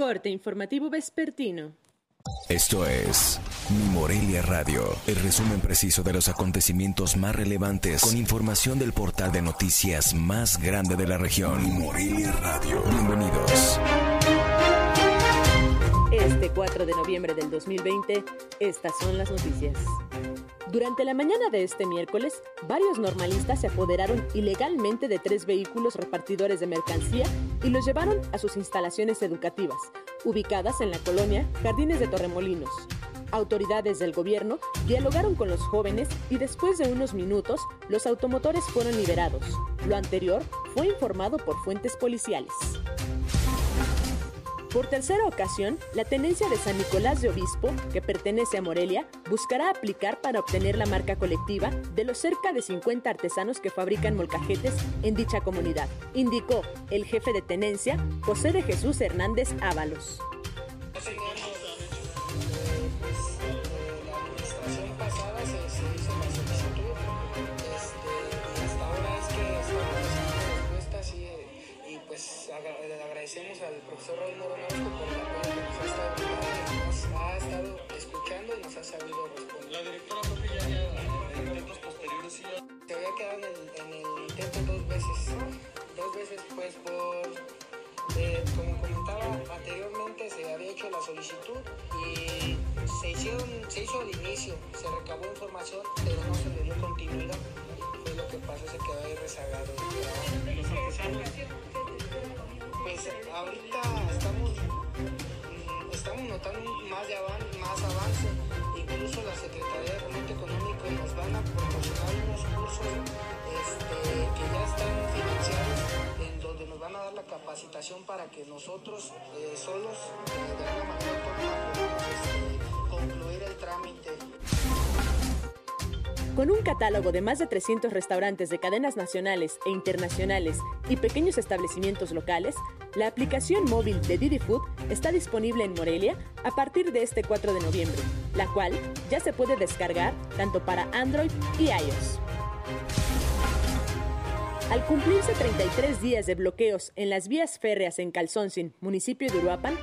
Corte informativo vespertino. Esto es Mi Morelia Radio, el resumen preciso de los acontecimientos más relevantes con información del portal de noticias más grande de la región. Mi Morelia Radio. Bienvenidos. Este 4 de noviembre del 2020, estas son las noticias. Durante la mañana de este miércoles, varios normalistas se apoderaron ilegalmente de tres vehículos repartidores de mercancía y los llevaron a sus instalaciones educativas, ubicadas en la colonia Jardines de Torremolinos. Autoridades del gobierno dialogaron con los jóvenes y después de unos minutos, los automotores fueron liberados. Lo anterior fue informado por fuentes policiales. Por tercera ocasión, la tenencia de San Nicolás de Obispo, que pertenece a Morelia, buscará aplicar para obtener la marca colectiva de los cerca de 50 artesanos que fabrican molcajetes en dicha comunidad, indicó el jefe de tenencia, José de Jesús Hernández Ábalos. Al profesor Raúl Morón por el apoyo que nos ha estado brindando, nos ha estado escuchando y nos ha sabido responder. La directora propia ya en intentos posteriores sí Se había quedado en el, en el intento dos veces, dos veces pues por, eh, como comentaba anteriormente, se había hecho la solicitud y se, hicieron, se hizo al inicio, se recabó información, pero no se le dio continuidad. Fue lo que pasó, se quedó ahí rezagado. Los artesanos ahorita estamos, mm, estamos notando más, de más avance. Incluso la Secretaría de Fomento Económico nos van a proporcionar unos cursos este, que ya están financiados, en donde nos van a dar la capacitación para que nosotros eh, solos, eh, de alguna manera podamos este, concluir el trámite. Con un catálogo de más de 300 restaurantes de cadenas nacionales e internacionales y pequeños establecimientos locales, la aplicación móvil de Didi Food está disponible en Morelia a partir de este 4 de noviembre, la cual ya se puede descargar tanto para Android y iOS. Al cumplirse 33 días de bloqueos en las vías férreas en Calzoncin, municipio de Uruapan,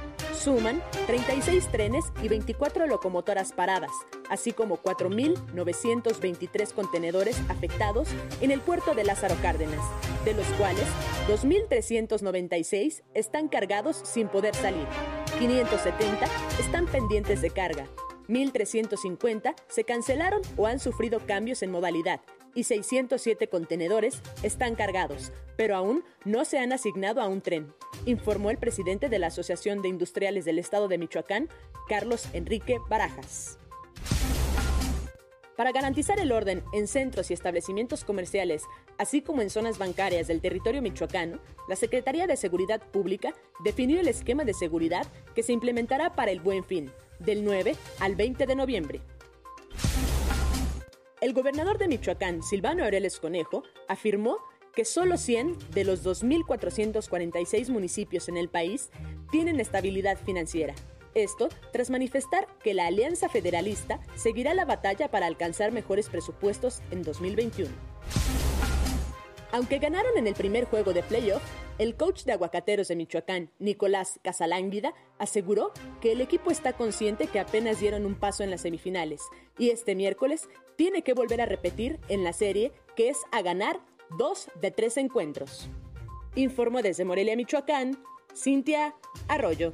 suman 36 trenes y 24 locomotoras paradas, así como 4.923 contenedores afectados en el puerto de Lázaro Cárdenas, de los cuales 2.396 están cargados sin poder salir, 570 están pendientes de carga, 1.350 se cancelaron o han sufrido cambios en modalidad y 607 contenedores están cargados, pero aún no se han asignado a un tren, informó el presidente de la Asociación de Industriales del Estado de Michoacán, Carlos Enrique Barajas. Para garantizar el orden en centros y establecimientos comerciales, así como en zonas bancarias del territorio michoacano, la Secretaría de Seguridad Pública definió el esquema de seguridad que se implementará para el buen fin, del 9 al 20 de noviembre. El gobernador de Michoacán, Silvano Aureles Conejo, afirmó que solo 100 de los 2.446 municipios en el país tienen estabilidad financiera. Esto tras manifestar que la Alianza Federalista seguirá la batalla para alcanzar mejores presupuestos en 2021. Aunque ganaron en el primer juego de playoff, el coach de aguacateros de Michoacán, Nicolás Casalánguida, aseguró que el equipo está consciente que apenas dieron un paso en las semifinales y este miércoles tiene que volver a repetir en la serie que es a ganar dos de tres encuentros. Informó desde Morelia, Michoacán, Cintia Arroyo.